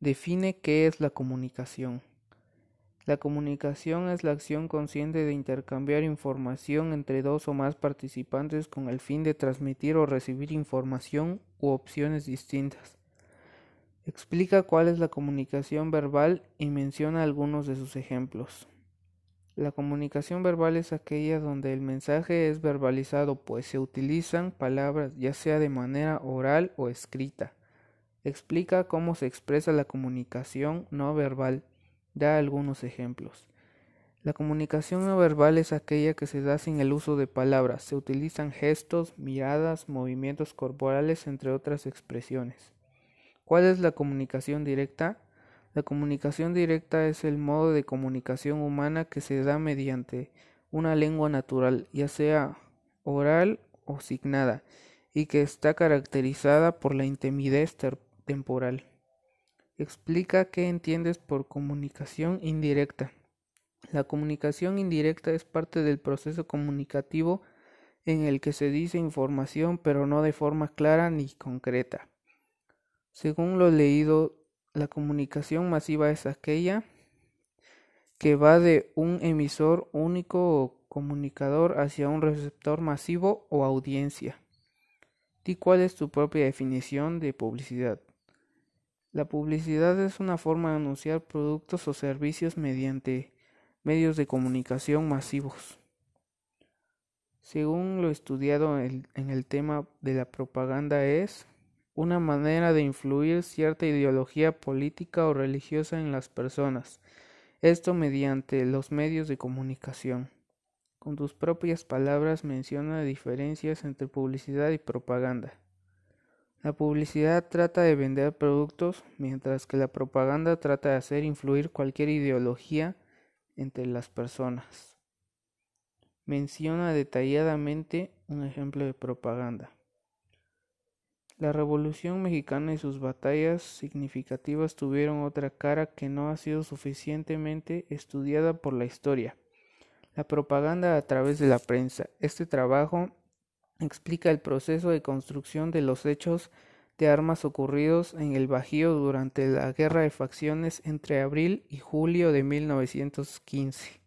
Define qué es la comunicación. La comunicación es la acción consciente de intercambiar información entre dos o más participantes con el fin de transmitir o recibir información u opciones distintas. Explica cuál es la comunicación verbal y menciona algunos de sus ejemplos. La comunicación verbal es aquella donde el mensaje es verbalizado, pues se utilizan palabras ya sea de manera oral o escrita. Explica cómo se expresa la comunicación no verbal. Da algunos ejemplos. La comunicación no verbal es aquella que se da sin el uso de palabras. Se utilizan gestos, miradas, movimientos corporales, entre otras expresiones. ¿Cuál es la comunicación directa? La comunicación directa es el modo de comunicación humana que se da mediante una lengua natural, ya sea oral o signada, y que está caracterizada por la intimidez temporal. Explica qué entiendes por comunicación indirecta. La comunicación indirecta es parte del proceso comunicativo en el que se dice información pero no de forma clara ni concreta. Según lo leído, la comunicación masiva es aquella que va de un emisor único o comunicador hacia un receptor masivo o audiencia. ¿Y cuál es tu propia definición de publicidad? La publicidad es una forma de anunciar productos o servicios mediante medios de comunicación masivos. Según lo estudiado en el tema de la propaganda es una manera de influir cierta ideología política o religiosa en las personas, esto mediante los medios de comunicación. Con tus propias palabras menciona diferencias entre publicidad y propaganda. La publicidad trata de vender productos, mientras que la propaganda trata de hacer influir cualquier ideología entre las personas. Menciona detalladamente un ejemplo de propaganda. La Revolución Mexicana y sus batallas significativas tuvieron otra cara que no ha sido suficientemente estudiada por la historia. La propaganda a través de la prensa. Este trabajo explica el proceso de construcción de los hechos de armas ocurridos en el Bajío durante la guerra de facciones entre abril y julio de 1915.